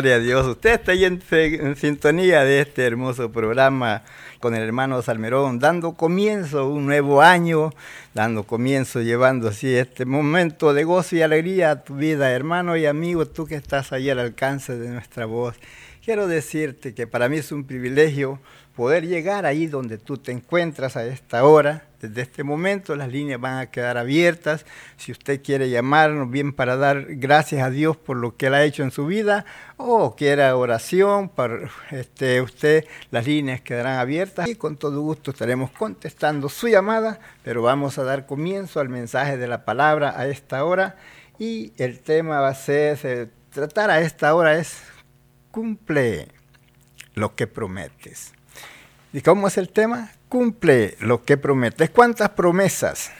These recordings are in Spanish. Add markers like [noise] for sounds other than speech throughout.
gloria a Dios. Usted está ahí en, sintonía de este hermoso programa con el hermano Salmerón, dando comienzo a un nuevo año, dando comienzo, llevando así este momento de gozo y alegría a tu vida, hermano y amigo, tú que estás ahí al alcance de nuestra voz. Quiero decirte que para mí es un privilegio poder llegar ahí donde tú te encuentras a esta hora. Desde este momento las líneas van a quedar abiertas. Si usted quiere llamarnos bien para dar gracias a Dios por lo que Él ha hecho en su vida o quiera oración, para este, usted las líneas quedarán abiertas y con todo gusto estaremos contestando su llamada, pero vamos a dar comienzo al mensaje de la palabra a esta hora y el tema va a ser, se, tratar a esta hora es cumple lo que prometes. ¿Y cómo es el tema? Cumple lo que prometes. ¿Cuántas promesas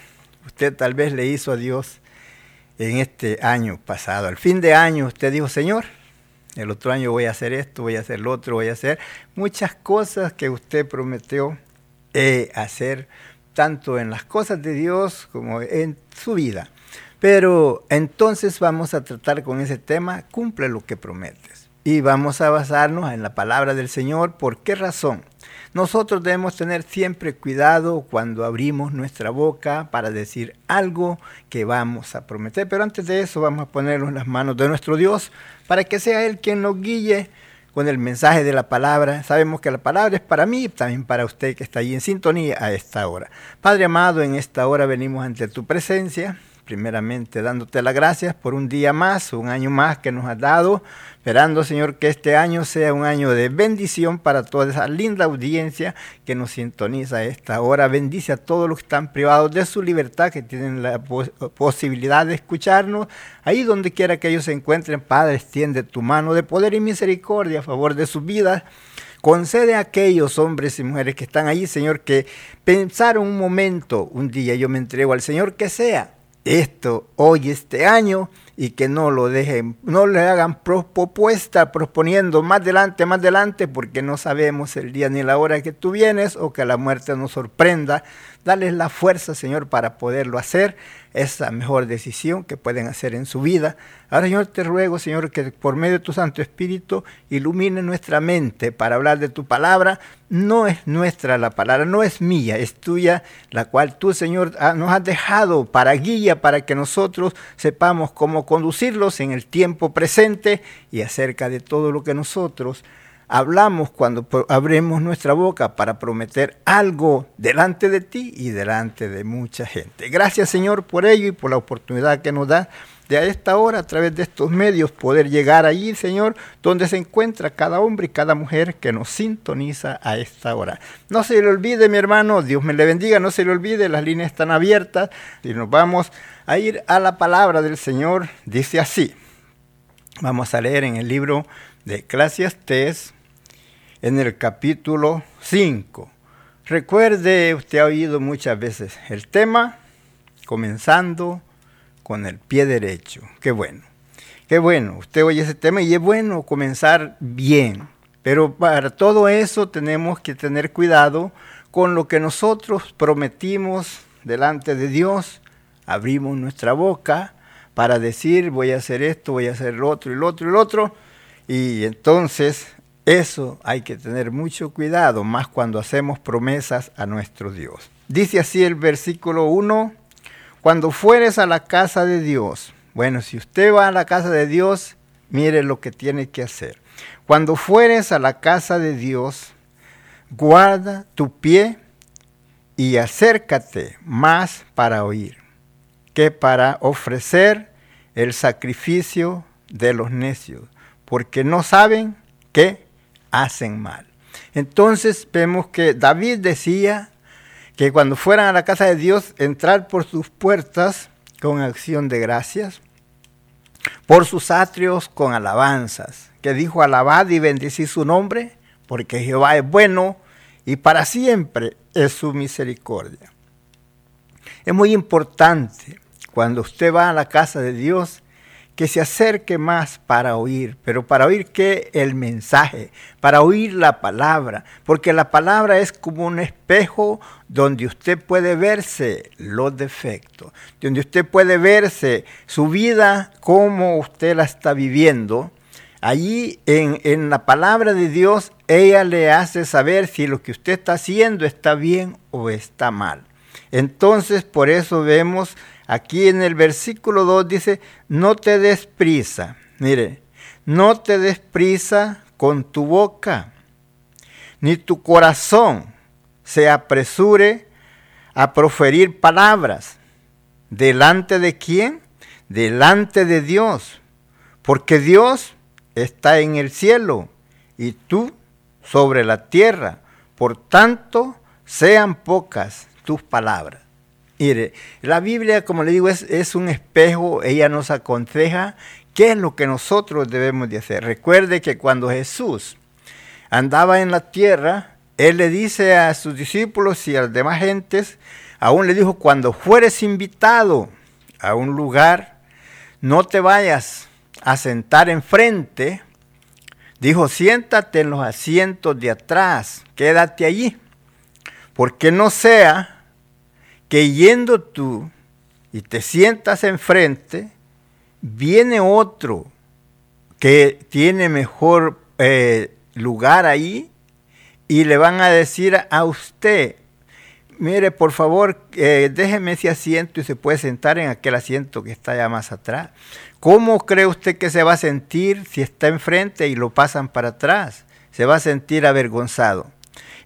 usted tal vez le hizo a Dios en este año pasado? Al fin de año usted dijo, Señor, el otro año voy a hacer esto, voy a hacer lo otro, voy a hacer muchas cosas que usted prometió hacer, tanto en las cosas de Dios como en su vida. Pero entonces vamos a tratar con ese tema, cumple lo que prometes. Y vamos a basarnos en la palabra del Señor. ¿Por qué razón? Nosotros debemos tener siempre cuidado cuando abrimos nuestra boca para decir algo que vamos a prometer. Pero antes de eso vamos a ponernos en las manos de nuestro Dios para que sea Él quien nos guíe con el mensaje de la palabra. Sabemos que la palabra es para mí también para usted que está ahí en sintonía a esta hora. Padre amado, en esta hora venimos ante tu presencia primeramente dándote las gracias por un día más, un año más que nos has dado, esperando Señor que este año sea un año de bendición para toda esa linda audiencia que nos sintoniza a esta hora. Bendice a todos los que están privados de su libertad, que tienen la pos posibilidad de escucharnos. Ahí donde quiera que ellos se encuentren, Padre, extiende tu mano de poder y misericordia a favor de sus vidas. Concede a aquellos hombres y mujeres que están ahí, Señor, que pensaron un momento, un día yo me entrego al Señor, que sea esto hoy, este año, y que no lo dejen, no le hagan propuesta proponiendo más adelante, más adelante, porque no sabemos el día ni la hora que tú vienes o que la muerte nos sorprenda Dales la fuerza, Señor, para poderlo hacer. Esa mejor decisión que pueden hacer en su vida. Ahora, Señor, te ruego, Señor, que por medio de tu Santo Espíritu ilumine nuestra mente para hablar de tu palabra. No es nuestra la palabra, no es mía, es tuya, la cual tú, Señor, nos has dejado para guía, para que nosotros sepamos cómo conducirlos en el tiempo presente y acerca de todo lo que nosotros hablamos cuando abremos nuestra boca para prometer algo delante de ti y delante de mucha gente. Gracias Señor por ello y por la oportunidad que nos da de a esta hora, a través de estos medios, poder llegar allí, Señor, donde se encuentra cada hombre y cada mujer que nos sintoniza a esta hora. No se le olvide, mi hermano, Dios me le bendiga, no se le olvide, las líneas están abiertas y nos vamos a ir a la palabra del Señor. Dice así, vamos a leer en el libro de Eclesiastes, en el capítulo 5. Recuerde, usted ha oído muchas veces el tema, comenzando con el pie derecho. Qué bueno, qué bueno, usted oye ese tema y es bueno comenzar bien, pero para todo eso tenemos que tener cuidado con lo que nosotros prometimos delante de Dios. Abrimos nuestra boca para decir voy a hacer esto, voy a hacer lo otro y lo otro y lo otro. Y entonces eso hay que tener mucho cuidado, más cuando hacemos promesas a nuestro Dios. Dice así el versículo 1, cuando fueres a la casa de Dios, bueno, si usted va a la casa de Dios, mire lo que tiene que hacer. Cuando fueres a la casa de Dios, guarda tu pie y acércate más para oír que para ofrecer el sacrificio de los necios, porque no saben qué hacen mal. Entonces vemos que David decía que cuando fueran a la casa de Dios, entrar por sus puertas con acción de gracias, por sus atrios con alabanzas, que dijo, alabad y bendecid su nombre, porque Jehová es bueno y para siempre es su misericordia. Es muy importante cuando usted va a la casa de Dios que se acerque más para oír, pero para oír qué? El mensaje, para oír la palabra, porque la palabra es como un espejo donde usted puede verse los defectos, donde usted puede verse su vida, cómo usted la está viviendo. Allí en, en la palabra de Dios, ella le hace saber si lo que usted está haciendo está bien o está mal. Entonces, por eso vemos Aquí en el versículo 2 dice, no te des prisa. Mire, no te des prisa con tu boca, ni tu corazón se apresure a proferir palabras. ¿Delante de quién? Delante de Dios. Porque Dios está en el cielo y tú sobre la tierra. Por tanto, sean pocas tus palabras. Mire, la Biblia, como le digo, es, es, un espejo, ella nos aconseja qué es lo que nosotros debemos de hacer. Recuerde que cuando Jesús andaba en la tierra, Él le dice a sus discípulos y a las demás gentes, aún le dijo, cuando fueres invitado a un lugar, no te vayas a sentar enfrente, dijo, siéntate en los asientos de atrás, quédate allí, porque no sea que yendo tú y te sientas enfrente, viene otro que tiene mejor eh, lugar ahí y le van a decir a usted, mire, por favor, eh, déjeme ese asiento y se puede sentar en aquel asiento que está allá más atrás. ¿Cómo cree usted que se va a sentir si está enfrente y lo pasan para atrás? Se va a sentir avergonzado.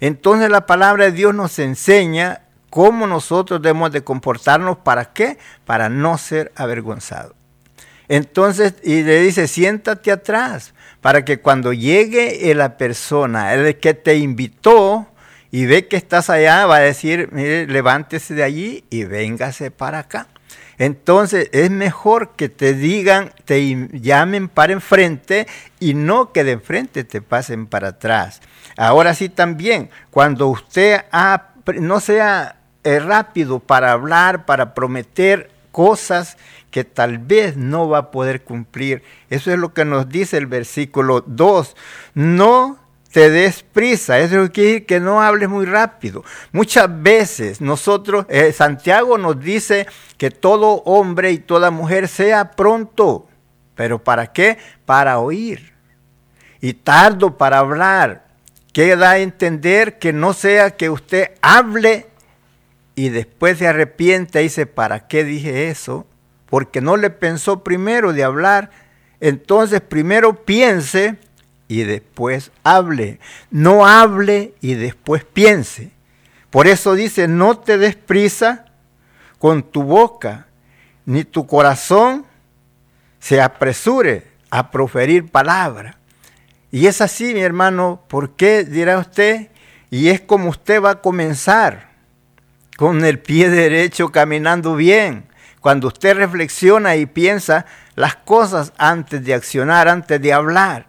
Entonces la palabra de Dios nos enseña cómo nosotros debemos de comportarnos, ¿para qué? Para no ser avergonzados. Entonces, y le dice, siéntate atrás, para que cuando llegue la persona, el que te invitó y ve que estás allá, va a decir, mire, levántese de allí y véngase para acá. Entonces es mejor que te digan, te llamen para enfrente y no que de enfrente te pasen para atrás. Ahora sí también, cuando usted no sea rápido para hablar, para prometer cosas que tal vez no va a poder cumplir. Eso es lo que nos dice el versículo 2. No te des prisa. Eso quiere decir que no hables muy rápido. Muchas veces nosotros, eh, Santiago nos dice que todo hombre y toda mujer sea pronto. ¿Pero para qué? Para oír. Y tardo para hablar. Que da a entender que no sea que usted hable y después se arrepiente y dice, ¿para qué dije eso? Porque no le pensó primero de hablar. Entonces primero piense y después hable. No hable y después piense. Por eso dice, no te des prisa con tu boca, ni tu corazón se apresure a proferir palabra. Y es así, mi hermano, ¿por qué dirá usted? Y es como usted va a comenzar, con el pie derecho caminando bien. Cuando usted reflexiona y piensa las cosas antes de accionar, antes de hablar.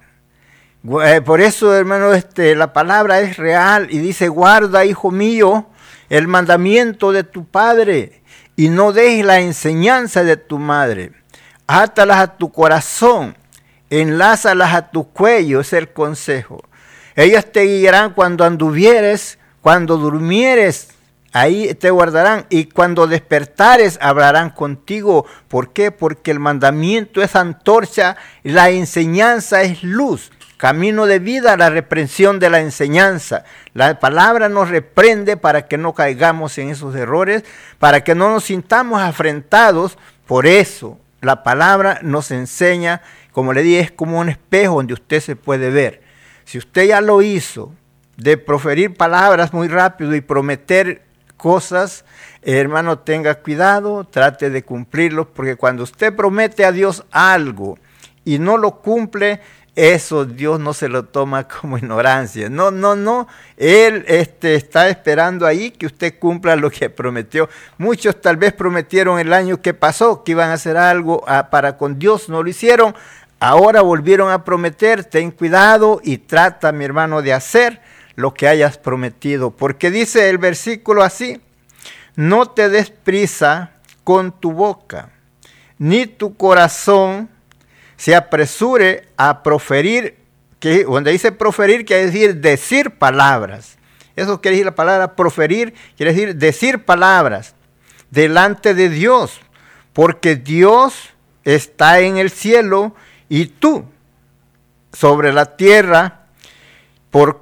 Eh, por eso, hermano, este, la palabra es real y dice, guarda, hijo mío, el mandamiento de tu padre y no dejes la enseñanza de tu madre. Átalas a tu corazón, enlázalas a tu cuello, es el consejo. Ellas te guiarán cuando anduvieres, cuando durmieres, ahí te guardarán y cuando despertares hablarán contigo. ¿Por qué? Porque el mandamiento es antorcha, la enseñanza es luz camino de vida, la reprensión de la enseñanza. La palabra nos reprende para que no caigamos en esos errores, para que no nos sintamos afrentados. Por eso la palabra nos enseña, como le dije, es como un espejo donde usted se puede ver. Si usted ya lo hizo, de proferir palabras muy rápido y prometer cosas, hermano, tenga cuidado, trate de cumplirlos, porque cuando usted promete a Dios algo y no lo cumple, eso Dios no se lo toma [laughs] como ignorancia. No, no, no. Él este, está esperando ahí que usted cumpla lo que prometió. Muchos tal vez prometieron el año que pasó que iban a hacer algo ah, para con Dios, no lo hicieron. Ahora volvieron a prometer, ten cuidado y trata, mi hermano, de hacer lo que hayas prometido. Porque dice el versículo así, no te des prisa con tu boca, ni tu corazón se apresure a proferir, que donde dice proferir quiere decir decir palabras. Eso quiere decir la palabra proferir, quiere decir decir palabras delante de Dios, porque Dios está en el cielo y tú sobre la tierra, por,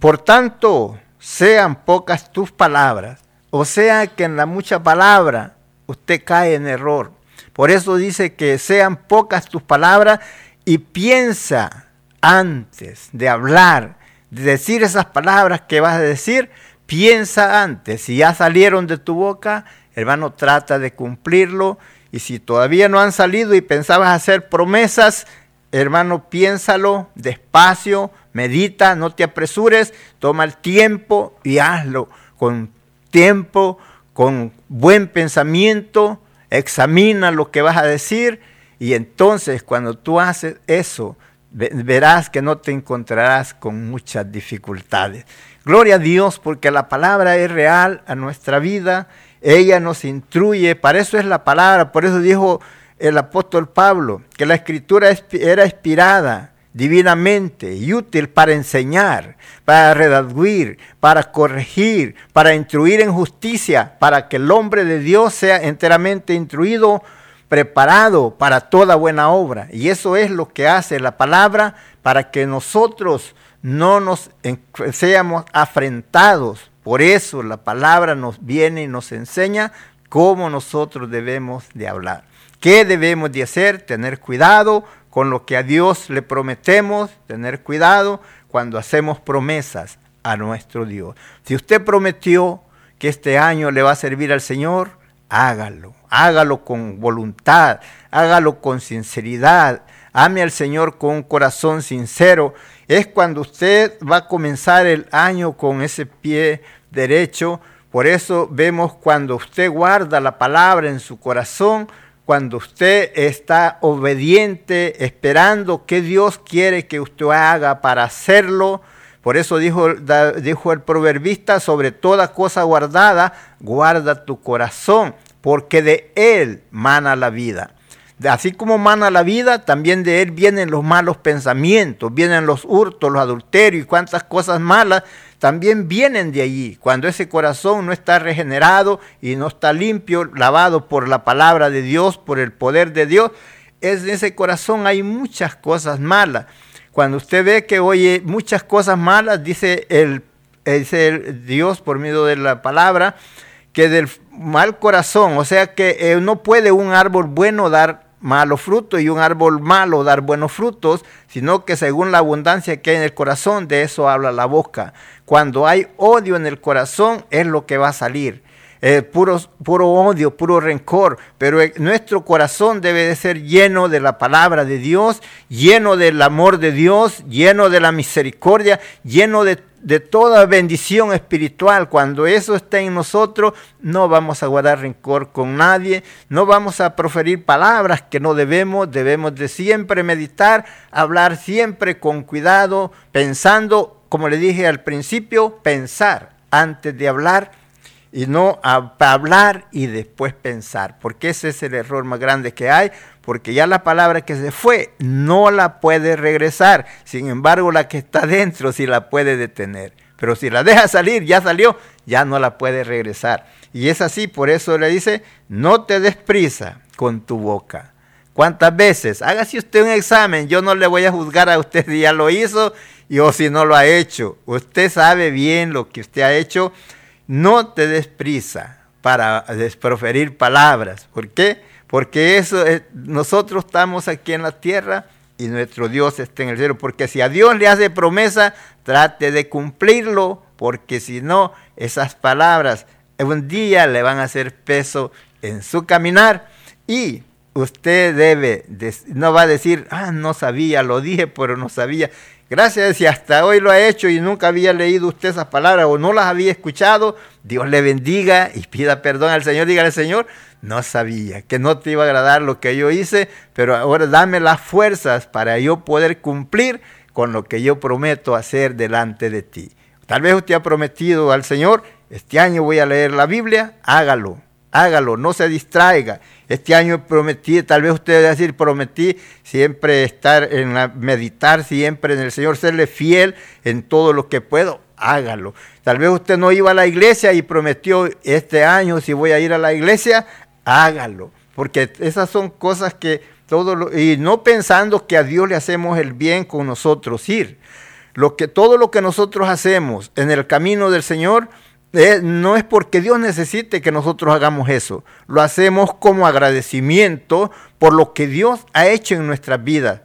por tanto sean pocas tus palabras, o sea que en la mucha palabra usted cae en error. Por eso dice que sean pocas tus palabras y piensa antes de hablar, de decir esas palabras que vas a decir, piensa antes. Si ya salieron de tu boca, hermano, trata de cumplirlo. Y si todavía no han salido y pensabas hacer promesas, hermano, piénsalo despacio, medita, no te apresures, toma el tiempo y hazlo con tiempo, con buen pensamiento examina lo que vas a decir y entonces cuando tú haces eso, verás que no te encontrarás con muchas dificultades. Gloria a Dios porque la palabra es real a nuestra vida, ella nos instruye, para eso es la palabra, por eso dijo el apóstol Pablo, que la escritura era inspirada divinamente y útil para enseñar, para redaguir, para corregir, para instruir en justicia, para que el hombre de Dios sea enteramente instruido, preparado para toda buena obra. Y eso es lo que hace la palabra para que nosotros no nos seamos afrentados. Por eso la palabra nos viene y nos enseña cómo nosotros debemos de hablar. ¿Qué debemos de hacer? Tener cuidado con lo que a Dios le prometemos, tener cuidado cuando hacemos promesas a nuestro Dios. Si usted prometió que este año le va a servir al Señor, hágalo, hágalo con voluntad, hágalo con sinceridad, ame al Señor con un corazón sincero. Es cuando usted va a comenzar el año con ese pie derecho. Por eso vemos cuando usted guarda la palabra en su corazón, cuando usted está obediente, esperando que Dios quiere que usted haga para hacerlo. Por eso dijo, dijo el proverbista, sobre toda cosa guardada, guarda tu corazón, porque de él mana la vida. Así como mana la vida, también de él vienen los malos pensamientos, vienen los hurtos, los adulterios y cuantas cosas malas también vienen de allí. Cuando ese corazón no está regenerado y no está limpio, lavado por la palabra de Dios, por el poder de Dios, en ese corazón hay muchas cosas malas. Cuando usted ve que oye muchas cosas malas, dice el, dice el Dios por medio de la palabra, que del mal corazón, o sea que eh, no puede un árbol bueno dar malo fruto y un árbol malo dar buenos frutos, sino que según la abundancia que hay en el corazón, de eso habla la boca. Cuando hay odio en el corazón, es lo que va a salir. Eh, puro, puro odio, puro rencor, pero nuestro corazón debe de ser lleno de la palabra de Dios, lleno del amor de Dios, lleno de la misericordia, lleno de de toda bendición espiritual. Cuando eso está en nosotros, no vamos a guardar rencor con nadie, no vamos a proferir palabras que no debemos, debemos de siempre meditar, hablar siempre con cuidado, pensando, como le dije al principio, pensar antes de hablar y no hablar y después pensar, porque ese es el error más grande que hay, porque ya la palabra que se fue no la puede regresar, sin embargo la que está dentro sí la puede detener, pero si la deja salir, ya salió, ya no la puede regresar. Y es así, por eso le dice, no te des prisa con tu boca. ¿Cuántas veces? Hágase usted un examen, yo no le voy a juzgar a usted si ya lo hizo y o si no lo ha hecho. Usted sabe bien lo que usted ha hecho no te des prisa para desproferir palabras. ¿Por qué? Porque eso nosotros estamos aquí en la tierra y nuestro Dios está en el cielo. Porque si a Dios le hace promesa, trate de cumplirlo, porque si no, esas palabras un día le van a hacer peso en su caminar y usted debe, no va a decir, ah, no sabía, lo dije, pero no sabía. Gracias si hasta hoy lo ha hecho y nunca había leído usted esas palabras o no las había escuchado, Dios le bendiga y pida perdón al Señor. Dígale, Señor, no sabía que no te iba a agradar lo que yo hice, pero ahora dame las fuerzas para yo poder cumplir con lo que yo prometo hacer delante de ti. Tal vez usted ha prometido al Señor, este año voy a leer la Biblia, hágalo, hágalo, no se distraiga este año prometí, tal vez usted decir, prometí siempre estar en la, meditar siempre en el Señor, serle fiel en todo lo que puedo, hágalo. Tal vez usted no iba a la iglesia y prometió este año, si voy a ir a la iglesia, hágalo. Porque esas son cosas que todo lo, y no pensando que a Dios le hacemos el bien con nosotros ir. Lo que, todo lo que nosotros hacemos en el camino del Señor, eh, no es porque Dios necesite que nosotros hagamos eso. Lo hacemos como agradecimiento por lo que Dios ha hecho en nuestras vidas.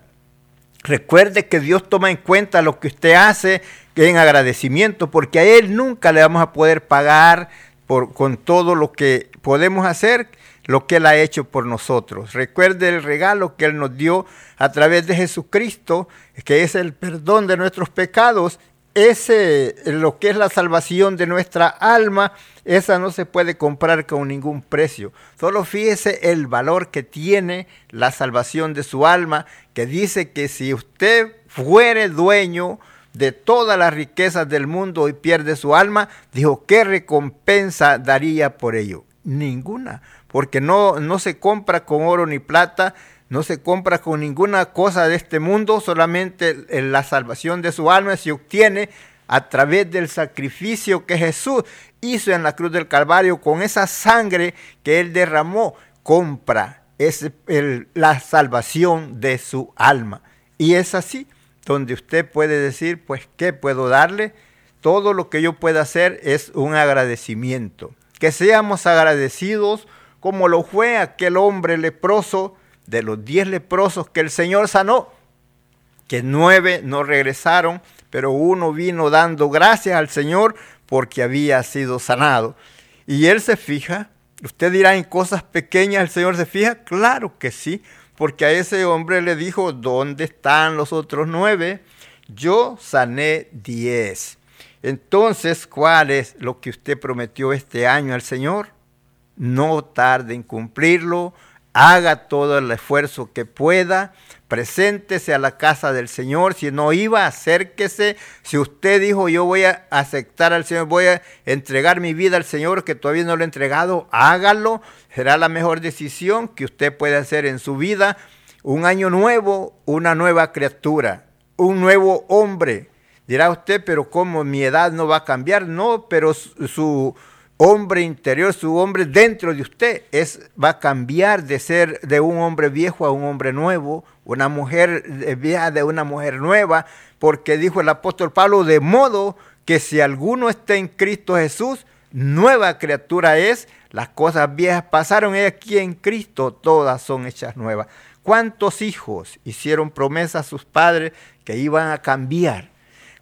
Recuerde que Dios toma en cuenta lo que usted hace en agradecimiento, porque a Él nunca le vamos a poder pagar por, con todo lo que podemos hacer, lo que Él ha hecho por nosotros. Recuerde el regalo que Él nos dio a través de Jesucristo, que es el perdón de nuestros pecados ese, lo que es la salvación de nuestra alma, esa no se puede comprar con ningún precio. Solo fíjese el valor que tiene la salvación de su alma, que dice que si usted fuere dueño de todas las riquezas del mundo y pierde su alma, dijo, ¿qué recompensa daría por ello? Ninguna, porque no, no se compra con oro ni plata, no se compra con ninguna cosa de este mundo, solamente la salvación de su alma se obtiene a través del sacrificio que Jesús hizo en la cruz del Calvario con esa sangre que Él derramó, compra es la salvación de su alma. Y es así donde usted puede decir, pues, ¿qué puedo darle? Todo lo que yo pueda hacer es un agradecimiento. Que seamos agradecidos como lo fue aquel hombre leproso de los diez leprosos que el Señor sanó, que nueve no regresaron, pero uno vino dando gracias al Señor porque había sido sanado. Y él se fija, usted dirá en cosas pequeñas el Señor se fija, claro que sí, porque a ese hombre le dijo, ¿dónde están los otros nueve? Yo sané diez. Entonces, ¿cuál es lo que usted prometió este año al Señor? No tarde en cumplirlo, haga todo el esfuerzo que pueda, preséntese a la casa del Señor, si no iba, acérquese, si usted dijo yo voy a aceptar al Señor, voy a entregar mi vida al Señor que todavía no lo he entregado, hágalo, será la mejor decisión que usted puede hacer en su vida, un año nuevo, una nueva criatura, un nuevo hombre. Dirá usted, pero ¿cómo mi edad no va a cambiar? No, pero su hombre interior, su hombre dentro de usted, es, va a cambiar de ser de un hombre viejo a un hombre nuevo, una mujer vieja de una mujer nueva, porque dijo el apóstol Pablo, de modo que si alguno está en Cristo Jesús, nueva criatura es, las cosas viejas pasaron, y aquí en Cristo todas son hechas nuevas. ¿Cuántos hijos hicieron promesa a sus padres que iban a cambiar?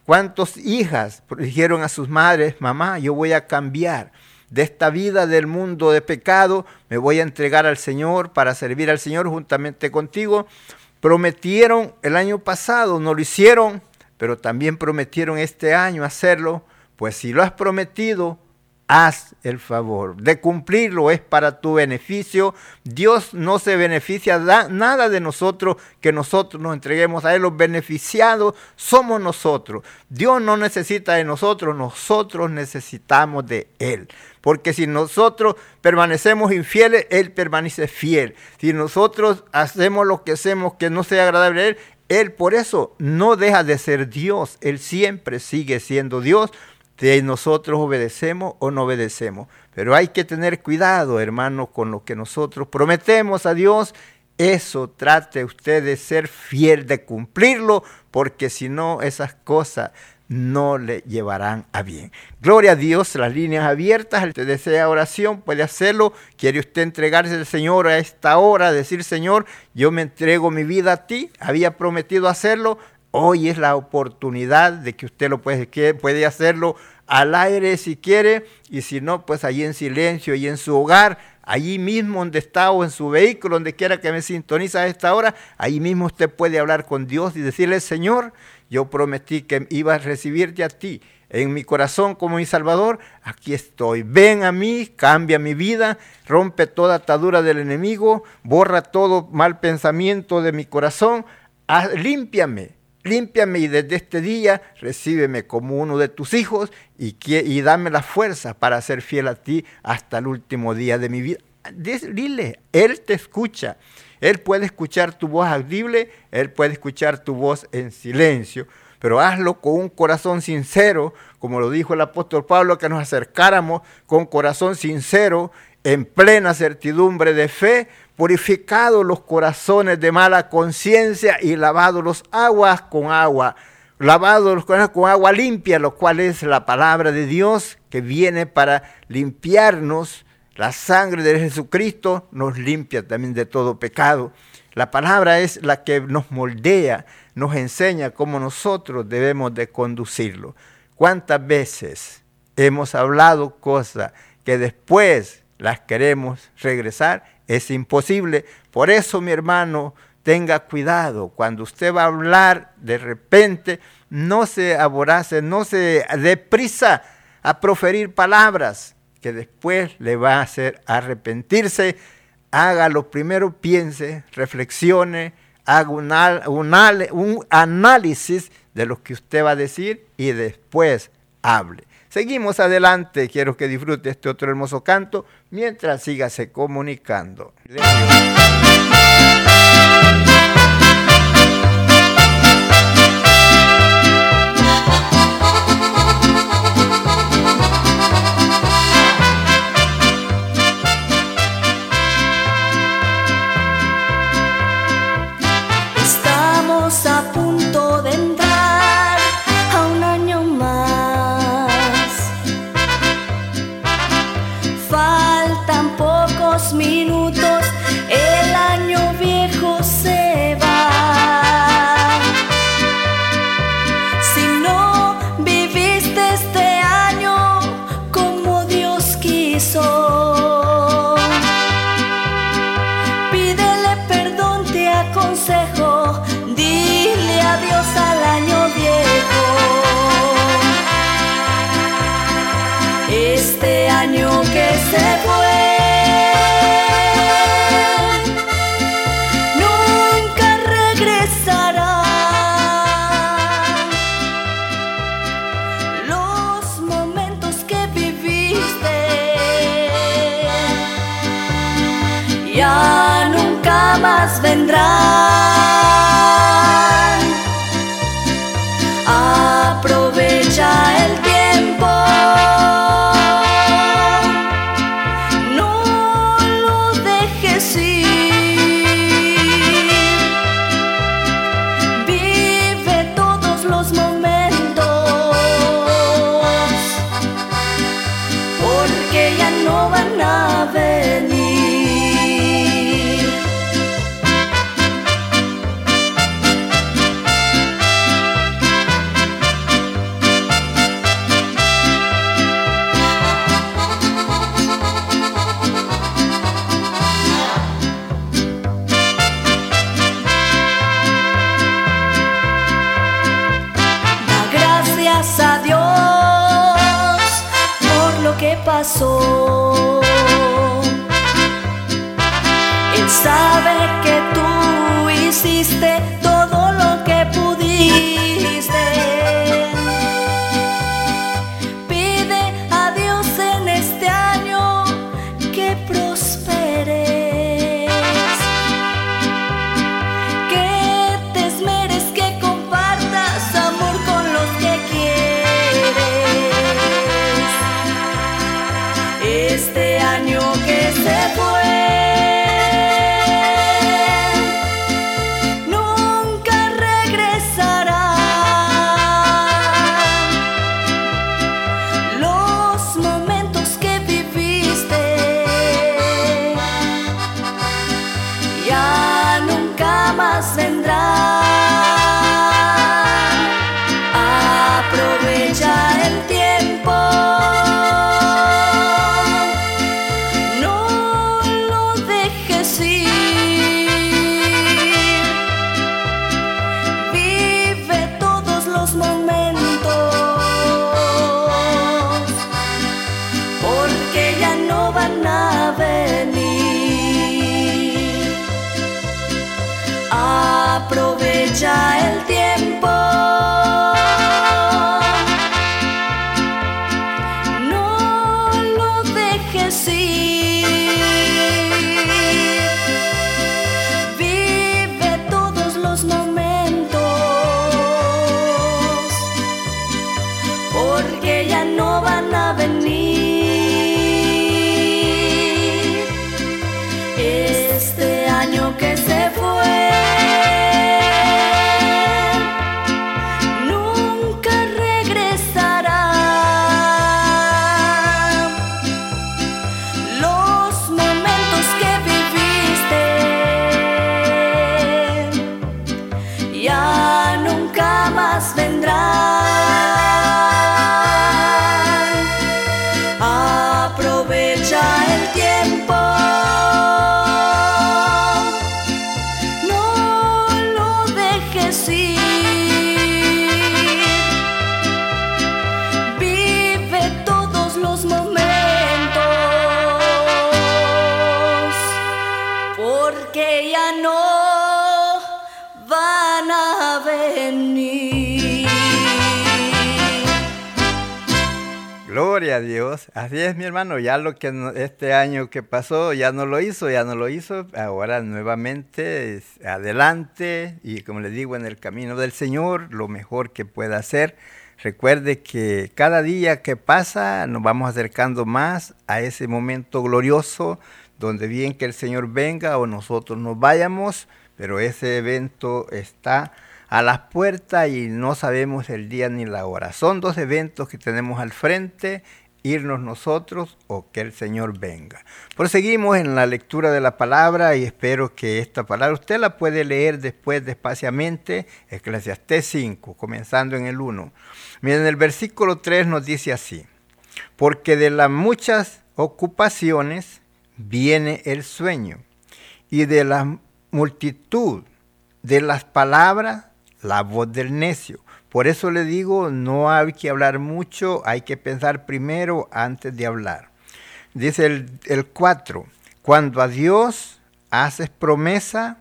¿Cuántas hijas dijeron a sus madres, mamá, yo voy a cambiar? De esta vida del mundo de pecado, me voy a entregar al Señor para servir al Señor juntamente contigo. Prometieron el año pasado, no lo hicieron, pero también prometieron este año hacerlo. Pues si lo has prometido, haz el favor de cumplirlo, es para tu beneficio. Dios no se beneficia nada de nosotros que nosotros nos entreguemos a Él. Los beneficiados somos nosotros. Dios no necesita de nosotros, nosotros necesitamos de Él. Porque si nosotros permanecemos infieles, Él permanece fiel. Si nosotros hacemos lo que hacemos que no sea agradable a Él, Él por eso no deja de ser Dios. Él siempre sigue siendo Dios de nosotros obedecemos o no obedecemos. Pero hay que tener cuidado, hermano, con lo que nosotros prometemos a Dios. Eso trate usted de ser fiel, de cumplirlo, porque si no, esas cosas no le llevarán a bien. Gloria a Dios, las líneas abiertas, que desea oración puede hacerlo. ¿Quiere usted entregarse al Señor a esta hora? Decir, Señor, yo me entrego mi vida a ti. Había prometido hacerlo, Hoy es la oportunidad de que usted lo puede, puede hacerlo al aire si quiere y si no, pues allí en silencio y en su hogar, allí mismo donde está o en su vehículo, donde quiera que me sintoniza a esta hora, ahí mismo usted puede hablar con Dios y decirle, Señor, yo prometí que iba a recibirte a ti en mi corazón como mi Salvador, aquí estoy. Ven a mí, cambia mi vida, rompe toda atadura del enemigo, borra todo mal pensamiento de mi corazón, límpiame límpiame y desde este día recíbeme como uno de tus hijos y, y dame la fuerza para ser fiel a ti hasta el último día de mi vida. Dile, Él te escucha. Él puede escuchar tu voz audible, Él puede escuchar tu voz en silencio, pero hazlo con un corazón sincero, como lo dijo el apóstol Pablo, que nos acercáramos con corazón sincero, en plena certidumbre de fe, purificados los corazones de mala conciencia y lavados los aguas con agua, lavados los corazones con agua limpia, lo cual es la palabra de Dios que viene para limpiarnos. La sangre de Jesucristo nos limpia también de todo pecado. La palabra es la que nos moldea, nos enseña cómo nosotros debemos de conducirlo. ¿Cuántas veces hemos hablado cosas que después las queremos regresar es imposible. Por eso, mi hermano, tenga cuidado. Cuando usted va a hablar, de repente, no se aborace, no se dé prisa a proferir palabras que después le va a hacer arrepentirse. Hágalo primero, piense, reflexione, haga un, un análisis de lo que usted va a decir y después hable. Seguimos adelante, quiero que disfrute este otro hermoso canto mientras sígase comunicando. Nunca a Dios por lo que pasó. Lo que no- este año que pasó ya no lo hizo, ya no lo hizo. Ahora nuevamente adelante y como le digo, en el camino del Señor, lo mejor que pueda hacer. Recuerde que cada día que pasa nos vamos acercando más a ese momento glorioso donde bien que el Señor venga o nosotros nos vayamos, pero ese evento está a las puertas y no sabemos el día ni la hora. Son dos eventos que tenemos al frente, irnos nosotros o que el Señor venga. Proseguimos en la lectura de la palabra y espero que esta palabra usted la puede leer después despaciamente, Eclesiastés 5, comenzando en el 1. Miren, el versículo 3 nos dice así, porque de las muchas ocupaciones viene el sueño y de la multitud de las palabras la voz del necio. Por eso le digo, no hay que hablar mucho, hay que pensar primero antes de hablar. Dice el, el 4, cuando a Dios haces promesa,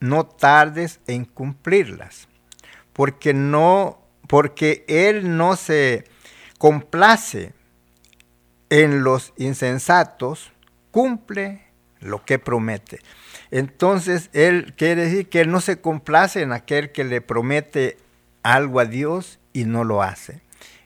no tardes en cumplirlas, porque no porque él no se complace en los insensatos, cumple lo que promete. Entonces, él quiere decir que él no se complace en aquel que le promete algo a Dios y no lo hace.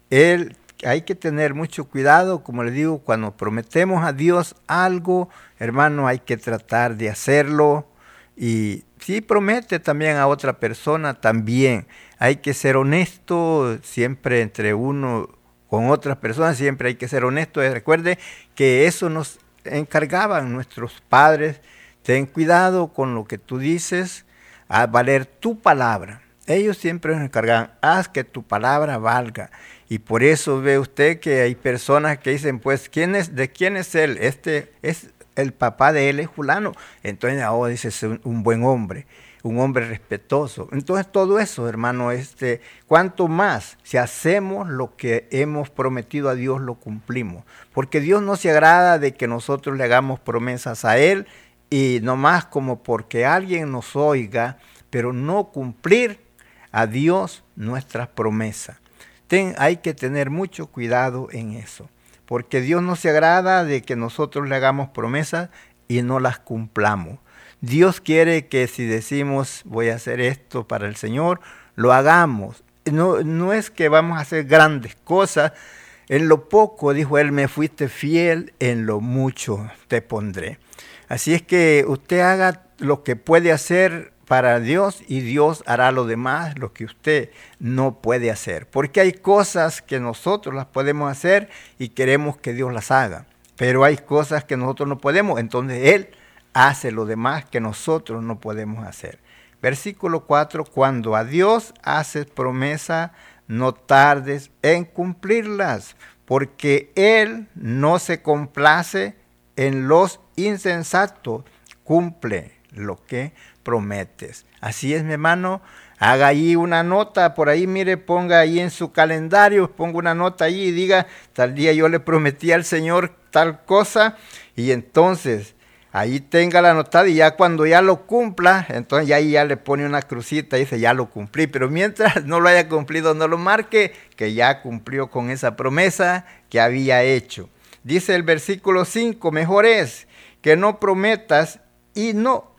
Él hay que tener mucho cuidado, como le digo, cuando prometemos a Dios algo, hermano, hay que tratar de hacerlo. Y si promete también a otra persona, también hay que ser honesto siempre entre uno con otras personas, siempre hay que ser honesto. Recuerde que eso nos encargaban nuestros padres. Ten cuidado con lo que tú dices, a valer tu palabra. Ellos siempre nos encargaban, haz que tu palabra valga. Y por eso ve usted que hay personas que dicen, pues, ¿quién es, ¿de quién es él? Este es el papá de él, es fulano. Entonces ahora dice, es un, buen hombre, un hombre respetuoso. Entonces todo eso, hermano, este, cuanto más si hacemos lo que hemos prometido a Dios, lo cumplimos. Porque Dios no se agrada de que nosotros le hagamos promesas a Él y no más como porque alguien nos oiga, pero no cumplir a Dios nuestras promesas hay que tener mucho cuidado en eso, porque Dios no se agrada de que nosotros le hagamos promesas y no las cumplamos. Dios quiere que si decimos voy a hacer esto para el Señor, lo hagamos. No, no es que vamos a hacer grandes cosas. En lo poco, dijo él, me fuiste fiel, en lo mucho te pondré. Así es que usted haga lo que puede hacer para Dios y Dios hará lo demás, lo que usted no puede hacer. Porque hay cosas que nosotros las podemos hacer y queremos que Dios las haga. Pero hay cosas que nosotros no podemos, entonces Él hace lo demás que nosotros no podemos hacer. Versículo 4, cuando a Dios haces promesa, no tardes en cumplirlas, porque Él no se complace en los insensatos, cumple lo que prometes. Así es, mi hermano. Haga ahí una nota, por ahí, mire, ponga ahí en su calendario, ponga una nota ahí y diga, tal día yo le prometí al Señor tal cosa, y entonces ahí tenga la nota y ya cuando ya lo cumpla, entonces ya ahí ya le pone una crucita y dice, ya lo cumplí, pero mientras [laughs] no lo haya cumplido, no lo marque, que ya cumplió con esa promesa que había hecho. Dice el versículo 5, mejor es que no prometas y no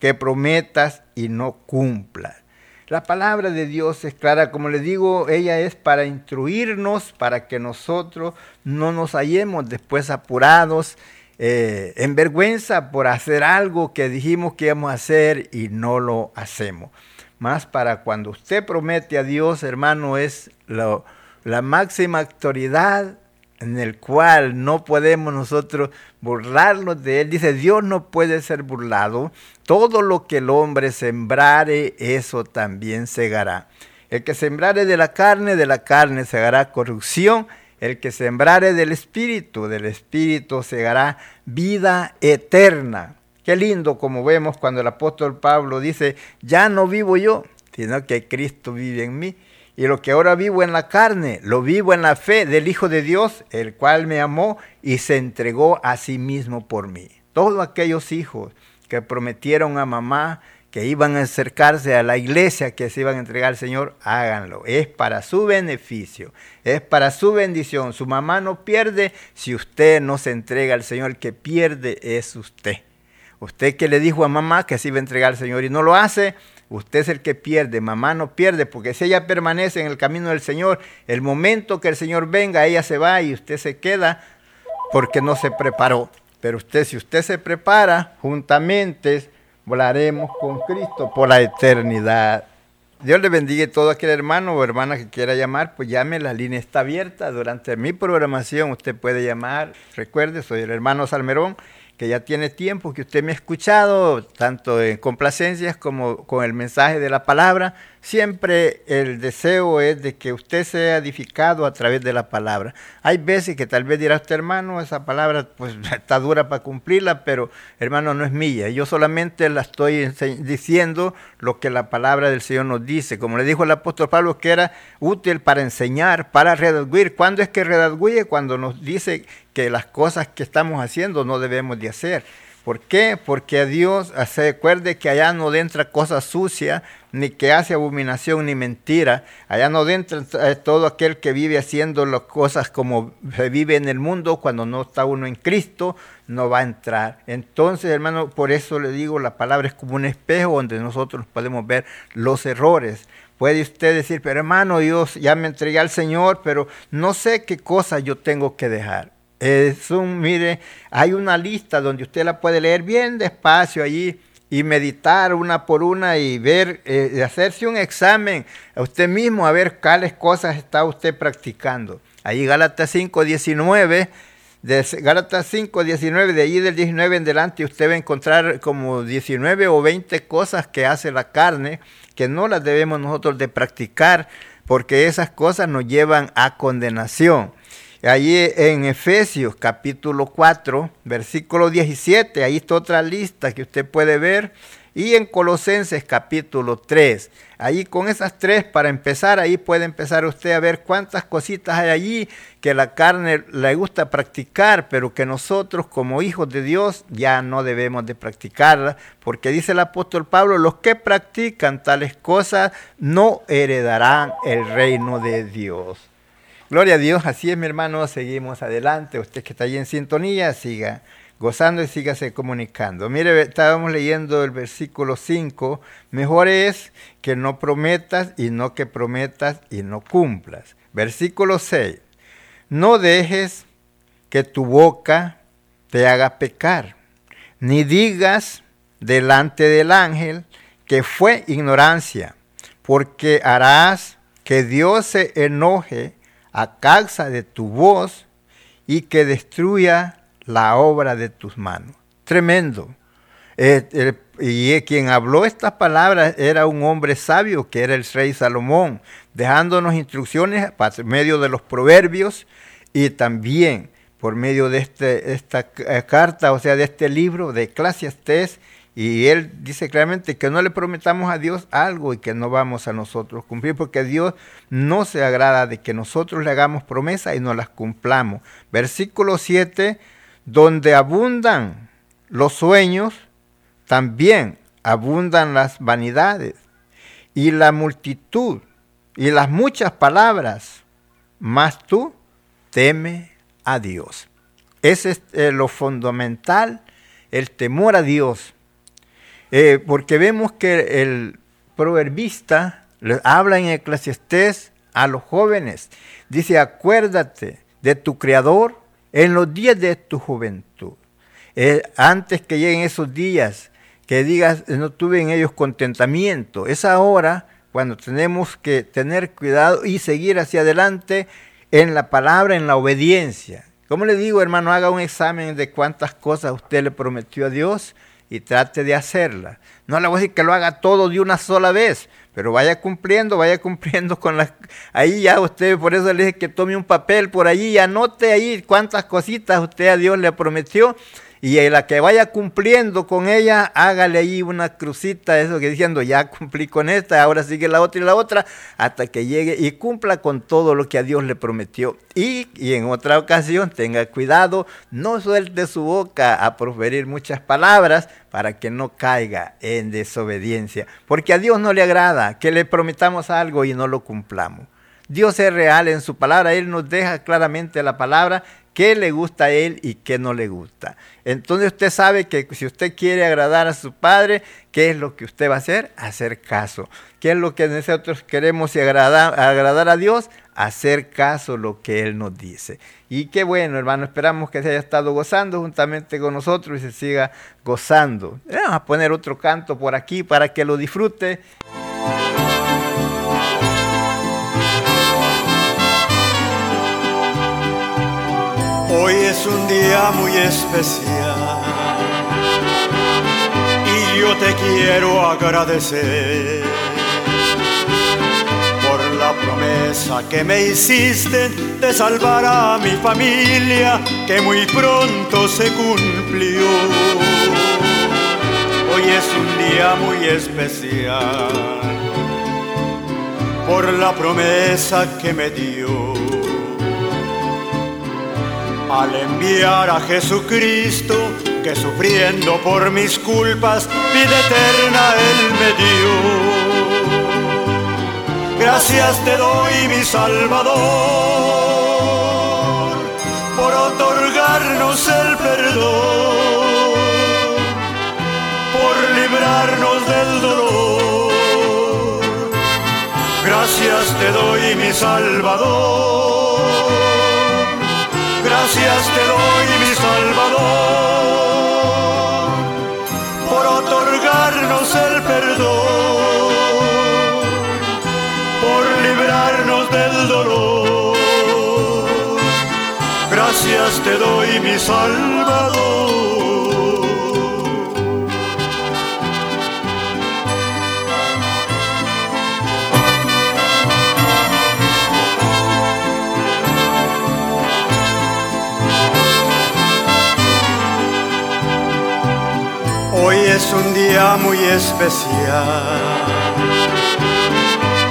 que prometas y no cumplas. La palabra de Dios es clara, como le digo, ella es para instruirnos, para que nosotros no nos hallemos después apurados, eh, en vergüenza por hacer algo que dijimos que íbamos a hacer y no lo hacemos. Más para cuando usted promete a Dios, hermano, es la máxima autoridad en el cual no podemos nosotros burlarnos de él. Dice, Dios no puede ser burlado. Todo lo que el hombre sembrare, eso también segará. El que sembrare de la carne, de la carne segará corrupción. El que sembrare del espíritu, del espíritu segará vida eterna. Qué lindo como vemos cuando el apóstol Pablo dice, ya no vivo yo, sino que Cristo vive en mí. Y lo que ahora vivo en la carne, lo vivo en la fe del Hijo de Dios, el cual me amó y se entregó a sí mismo por mí. Todos aquellos hijos que prometieron a mamá que iban a acercarse a la iglesia, que se iban a entregar al Señor, háganlo. Es para su beneficio, es para su bendición. Su mamá no pierde si usted no se entrega al Señor, el que pierde es usted. Usted que le dijo a mamá que se iba a entregar al Señor y no lo hace, Usted es el que pierde, mamá no pierde, porque si ella permanece en el camino del Señor, el momento que el Señor venga, ella se va y usted se queda porque no se preparó. Pero usted, si usted se prepara, juntamente volaremos con Cristo por la eternidad. Dios le bendiga a todo aquel hermano o hermana que quiera llamar, pues llame, la línea está abierta. Durante mi programación usted puede llamar. Recuerde, soy el hermano Salmerón que ya tiene tiempo que usted me ha escuchado, tanto en complacencias como con el mensaje de la palabra. Siempre el deseo es de que usted sea edificado a través de la palabra. Hay veces que tal vez dirá usted, hermano, esa palabra pues [laughs] está dura para cumplirla, pero hermano no es mía. Yo solamente la estoy diciendo lo que la palabra del Señor nos dice. Como le dijo el apóstol Pablo, que era útil para enseñar, para redarguir. ¿Cuándo es que redarguye? Cuando nos dice que las cosas que estamos haciendo no debemos de hacer. ¿Por qué? Porque a Dios se recuerde que allá no entra cosa sucia, ni que hace abominación ni mentira. Allá no entra eh, todo aquel que vive haciendo las cosas como se vive en el mundo cuando no está uno en Cristo, no va a entrar. Entonces, hermano, por eso le digo, la palabra es como un espejo donde nosotros podemos ver los errores. Puede usted decir, pero hermano, Dios ya me entregué al Señor, pero no sé qué cosa yo tengo que dejar. Es un, mire, hay una lista donde usted la puede leer bien despacio allí y meditar una por una y ver, eh, hacerse un examen a usted mismo a ver cuáles cosas está usted practicando. Ahí Gálatas 5, 19, de Gálatas 5, 19, de allí del 19 en delante usted va a encontrar como 19 o 20 cosas que hace la carne que no las debemos nosotros de practicar porque esas cosas nos llevan a condenación. Allí en Efesios capítulo 4, versículo 17, ahí está otra lista que usted puede ver. Y en Colosenses capítulo 3, ahí con esas tres, para empezar, ahí puede empezar usted a ver cuántas cositas hay allí que la carne le gusta practicar, pero que nosotros como hijos de Dios ya no debemos de practicarlas, porque dice el apóstol Pablo, los que practican tales cosas no heredarán el reino de Dios. Gloria a Dios, así es mi hermano, seguimos adelante. Usted que está ahí en sintonía, siga gozando y sígase comunicando. Mire, estábamos leyendo el versículo 5, mejor es que no prometas y no que prometas y no cumplas. Versículo 6, no dejes que tu boca te haga pecar, ni digas delante del ángel que fue ignorancia, porque harás que Dios se enoje a causa de tu voz y que destruya la obra de tus manos. Tremendo. Eh, y quien habló estas palabras era un hombre sabio que era el rey Salomón, dejándonos instrucciones por medio de los proverbios y también por medio de este, esta eh, carta, o sea, de este libro de Eclesiastés, y él dice claramente que no le prometamos a Dios algo y que no vamos a nosotros cumplir, porque Dios no se agrada de que nosotros le hagamos promesas y no las cumplamos. Versículo 7, donde abundan los sueños, también abundan las vanidades y la multitud y las muchas palabras, más tú teme a Dios. Ese es eh, lo fundamental, el temor a Dios eh, porque vemos que el proverbista habla en Eclesiastés a los jóvenes. Dice, acuérdate de tu Creador en los días de tu juventud. Eh, antes que lleguen esos días, que digas, no tuve en ellos contentamiento. Es ahora cuando tenemos que tener cuidado y seguir hacia adelante en la palabra, en la obediencia. Como le digo, hermano, haga un examen de cuántas cosas usted le prometió a Dios y trate de hacerla. No le voy a decir que lo haga todo de una sola vez, pero vaya cumpliendo, vaya cumpliendo con las... Ahí ya usted, por eso le dije que tome un papel por allí y anote ahí cuántas cositas usted a Dios le prometió y la que vaya cumpliendo con ella, hágale ahí una crucita, eso que diciendo, ya cumplí con esta, ahora sigue la otra y la otra, hasta que llegue y cumpla con todo lo que a Dios le prometió. Y, y en otra ocasión tenga cuidado, no suelte su boca a proferir muchas palabras para que no caiga en desobediencia, porque a Dios no le agrada que le prometamos algo y no lo cumplamos. Dios es real en su palabra, Él nos deja claramente la palabra qué le gusta a él y qué no le gusta. Entonces usted sabe que si usted quiere agradar a su padre, ¿qué es lo que usted va a hacer? Hacer caso. ¿Qué es lo que nosotros queremos y agradar, agradar a Dios? Hacer caso lo que Él nos dice. Y qué bueno, hermano, esperamos que se haya estado gozando juntamente con nosotros y se siga gozando. Vamos a poner otro canto por aquí para que lo disfrute. Es un día muy especial y yo te quiero agradecer por la promesa que me hiciste de salvar a mi familia que muy pronto se cumplió. Hoy es un día muy especial por la promesa que me dio al enviar a Jesucristo que sufriendo por mis culpas vida eterna Él me dio. Gracias te doy, mi Salvador, por otorgarnos el perdón, por librarnos del dolor. Gracias te doy, mi Salvador. Gracias te doy, mi Salvador, por otorgarnos el perdón, por librarnos del dolor. Gracias te doy, mi Salvador. Es un día muy especial.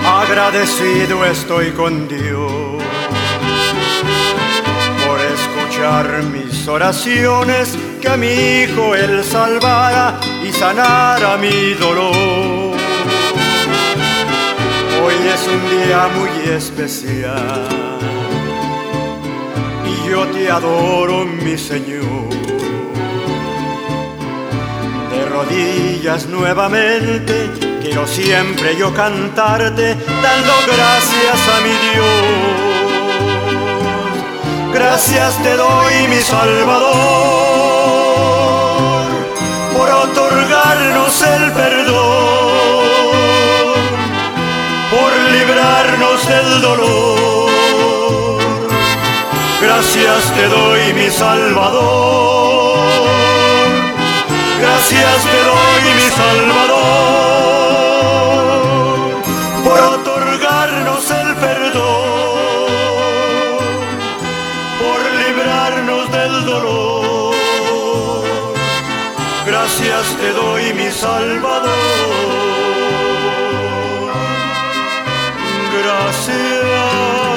Agradecido estoy con Dios por escuchar mis oraciones, que a mi hijo Él salvara y sanara mi dolor. Hoy es un día muy especial y yo te adoro, mi Señor rodillas nuevamente, quiero siempre yo cantarte, dando gracias a mi Dios. Gracias te doy, mi Salvador, por otorgarnos el perdón, por librarnos del dolor. Gracias te doy, mi Salvador. Gracias te doy, mi Salvador, por otorgarnos el perdón, por librarnos del dolor. Gracias te doy, mi Salvador. Gracias.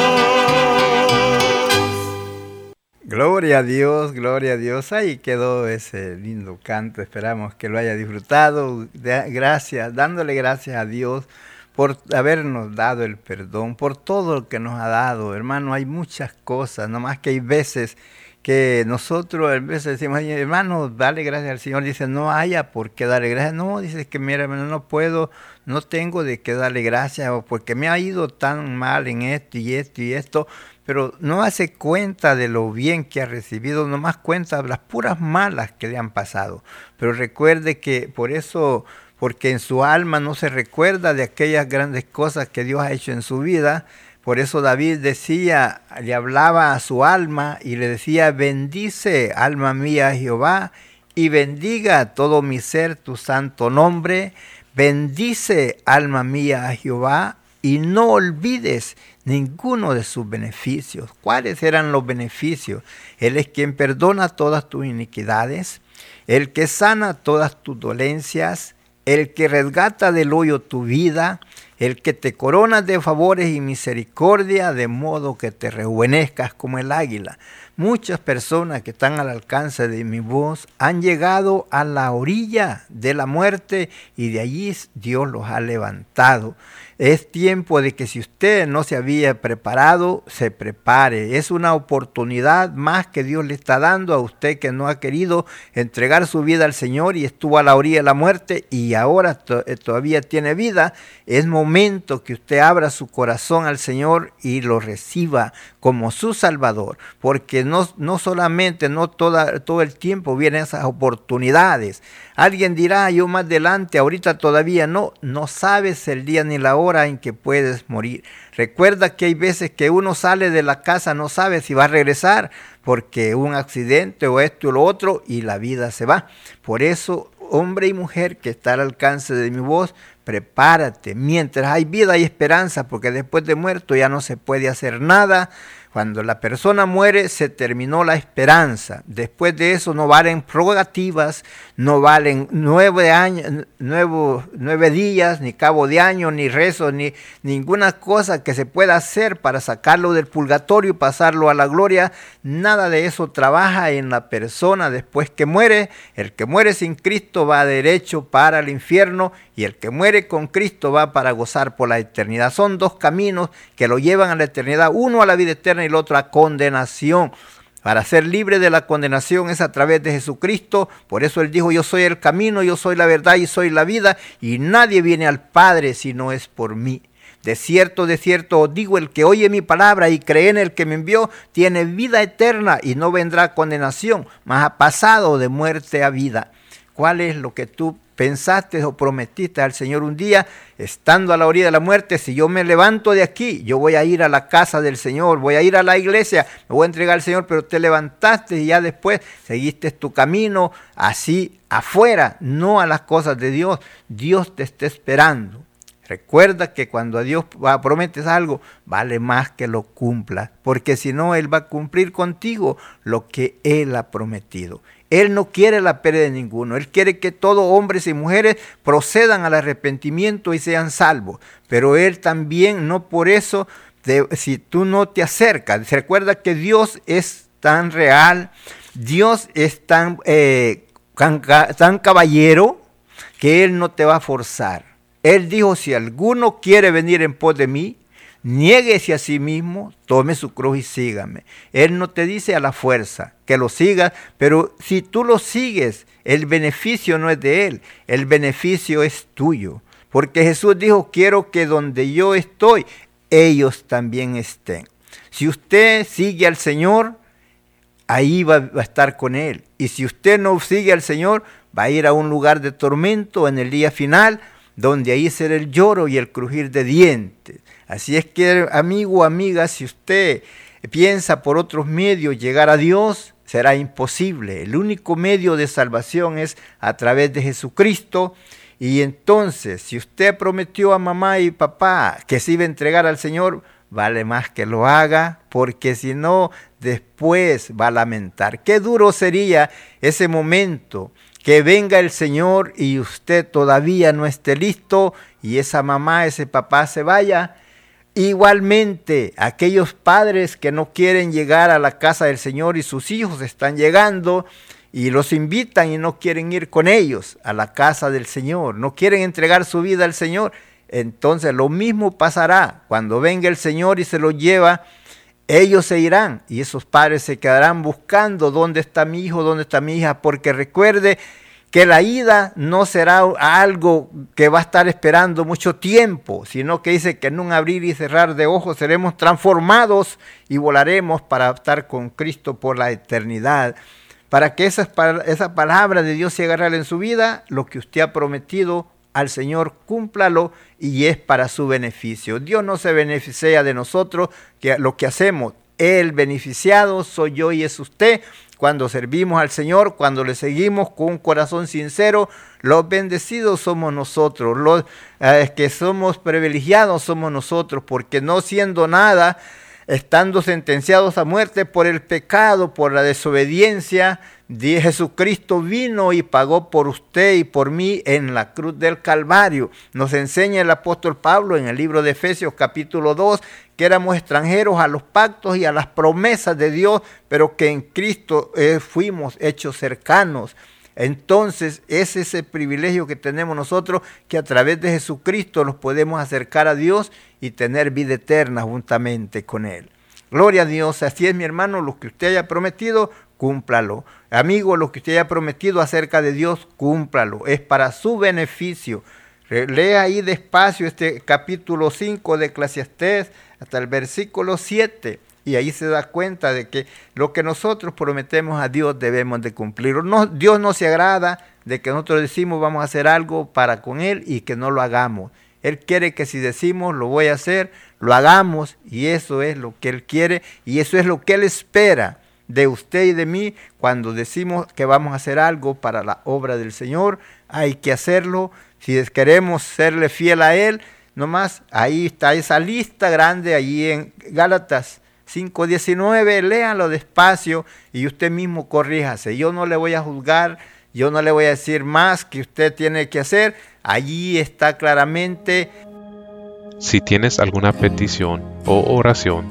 Gloria a Dios, gloria a Dios. Ahí quedó ese lindo canto. Esperamos que lo haya disfrutado. Gracias, dándole gracias a Dios por habernos dado el perdón, por todo lo que nos ha dado. Hermano, hay muchas cosas, nomás que hay veces que nosotros a veces decimos, "Ay, hermano, dale gracias al Señor. Dice, no haya por qué darle gracias. No, dice que mira, hermano, no puedo, no tengo de qué darle gracias o porque me ha ido tan mal en esto y esto y esto pero no hace cuenta de lo bien que ha recibido, nomás cuenta de las puras malas que le han pasado. Pero recuerde que por eso, porque en su alma no se recuerda de aquellas grandes cosas que Dios ha hecho en su vida, por eso David decía, le hablaba a su alma y le decía, bendice alma mía Jehová y bendiga todo mi ser tu santo nombre, bendice alma mía a Jehová y no olvides ninguno de sus beneficios. ¿Cuáles eran los beneficios? Él es quien perdona todas tus iniquidades, el que sana todas tus dolencias, el que resgata del hoyo tu vida, el que te corona de favores y misericordia, de modo que te rejuvenezcas como el águila. Muchas personas que están al alcance de mi voz han llegado a la orilla de la muerte y de allí Dios los ha levantado. Es tiempo de que si usted no se había preparado, se prepare. Es una oportunidad más que Dios le está dando a usted que no ha querido entregar su vida al Señor y estuvo a la orilla de la muerte y ahora to todavía tiene vida. Es momento que usted abra su corazón al Señor y lo reciba como su Salvador, porque no, no solamente, no toda, todo el tiempo vienen esas oportunidades. Alguien dirá, yo más adelante, ahorita todavía no, no sabes el día ni la hora en que puedes morir. Recuerda que hay veces que uno sale de la casa, no sabe si va a regresar, porque un accidente o esto o lo otro, y la vida se va. Por eso, hombre y mujer que está al alcance de mi voz, prepárate. Mientras hay vida y esperanza, porque después de muerto ya no se puede hacer nada. Cuando la persona muere se terminó la esperanza. Después de eso no valen prerrogativas, no valen nueve, años, nueve días, ni cabo de año, ni rezo, ni ninguna cosa que se pueda hacer para sacarlo del purgatorio y pasarlo a la gloria. Nada de eso trabaja en la persona después que muere. El que muere sin Cristo va derecho para el infierno y el que muere con Cristo va para gozar por la eternidad. Son dos caminos que lo llevan a la eternidad, uno a la vida eterna y el otro a condenación. Para ser libre de la condenación es a través de Jesucristo. Por eso Él dijo, yo soy el camino, yo soy la verdad y soy la vida. Y nadie viene al Padre si no es por mí. De cierto, de cierto os digo, el que oye mi palabra y cree en el que me envió, tiene vida eterna y no vendrá condenación, mas ha pasado de muerte a vida. ¿Cuál es lo que tú pensaste o prometiste al Señor un día, estando a la orilla de la muerte, si yo me levanto de aquí, yo voy a ir a la casa del Señor, voy a ir a la iglesia, me voy a entregar al Señor, pero te levantaste y ya después seguiste tu camino así afuera, no a las cosas de Dios. Dios te está esperando. Recuerda que cuando a Dios prometes algo, vale más que lo cumpla, porque si no, Él va a cumplir contigo lo que Él ha prometido. Él no quiere la pérdida de ninguno. Él quiere que todos hombres y mujeres procedan al arrepentimiento y sean salvos. Pero Él también, no por eso, si tú no te acercas, recuerda que Dios es tan real, Dios es eh, tan caballero, que Él no te va a forzar. Él dijo, si alguno quiere venir en pos de mí, Niéguese a sí mismo, tome su cruz y sígame. Él no te dice a la fuerza que lo sigas, pero si tú lo sigues, el beneficio no es de él, el beneficio es tuyo. Porque Jesús dijo, quiero que donde yo estoy, ellos también estén. Si usted sigue al Señor, ahí va, a estar con Él. Y si usted no sigue al Señor, va a ir a un lugar de tormento en el día final, donde ahí será el lloro y el crujir de dientes. Así es que, amigo, amiga, si usted piensa por otros medios llegar a Dios, será imposible. El único medio de salvación es a través de Jesucristo. Y entonces, si usted prometió a mamá y papá que se iba a entregar al Señor, vale más que lo haga, porque si no, después va a lamentar. Qué duro sería ese momento que venga el Señor y usted todavía no esté listo y esa mamá, ese papá se vaya Igualmente, aquellos padres que no quieren llegar a la casa del Señor y sus hijos están llegando y los invitan y no quieren ir con ellos a la casa del Señor, no quieren entregar su vida al Señor, entonces lo mismo pasará cuando venga el Señor y se los lleva. Ellos se irán y esos padres se quedarán buscando dónde está mi hijo, dónde está mi hija, porque recuerde que la ida no será algo que va a estar esperando mucho tiempo, sino que dice que en un abrir y cerrar de ojos seremos transformados y volaremos para estar con Cristo por la eternidad. Para que esa, palabra de Dios se agarre en su vida, lo que usted ha prometido al Señor, cúmplalo y es para su beneficio. Dios no se beneficia de nosotros, que lo que hacemos, el beneficiado soy yo y es usted, cuando servimos al Señor, cuando le seguimos con un corazón sincero, los bendecidos somos nosotros, los eh, que somos privilegiados somos nosotros, porque no siendo nada, estando sentenciados a muerte por el pecado, por la desobediencia, Jesucristo vino y pagó por usted y por mí en la cruz del Calvario. Nos enseña el apóstol Pablo en el libro de Efesios capítulo 2 que éramos extranjeros a los pactos y a las promesas de Dios, pero que en Cristo eh, fuimos hechos cercanos. Entonces es ese privilegio que tenemos nosotros que a través de Jesucristo nos podemos acercar a Dios y tener vida eterna juntamente con Él. Gloria a Dios, así es mi hermano, lo que usted haya prometido, cúmplalo. Amigo, lo que usted haya prometido acerca de Dios, cúmplalo. Es para su beneficio. Lea ahí despacio este capítulo 5 de Eclesiastés hasta el versículo 7. Y ahí se da cuenta de que lo que nosotros prometemos a Dios debemos de cumplirlo. No, Dios no se agrada de que nosotros decimos vamos a hacer algo para con Él y que no lo hagamos. Él quiere que si decimos lo voy a hacer, lo hagamos y eso es lo que Él quiere y eso es lo que Él espera de usted y de mí cuando decimos que vamos a hacer algo para la obra del Señor. Hay que hacerlo. Si queremos serle fiel a Él, Nomás ahí está esa lista grande, allí en Gálatas 5.19, léanlo despacio y usted mismo corríjase. Yo no le voy a juzgar, yo no le voy a decir más que usted tiene que hacer. Allí está claramente. Si tienes alguna petición o oración,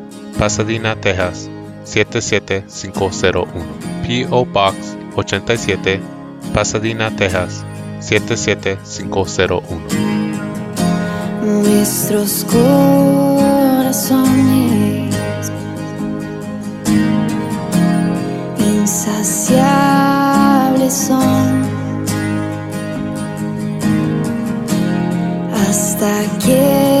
Pasadena, Texas 77501. PO Box 87 Pasadena, Texas 77501. Nuestros corazones insaciables son hasta que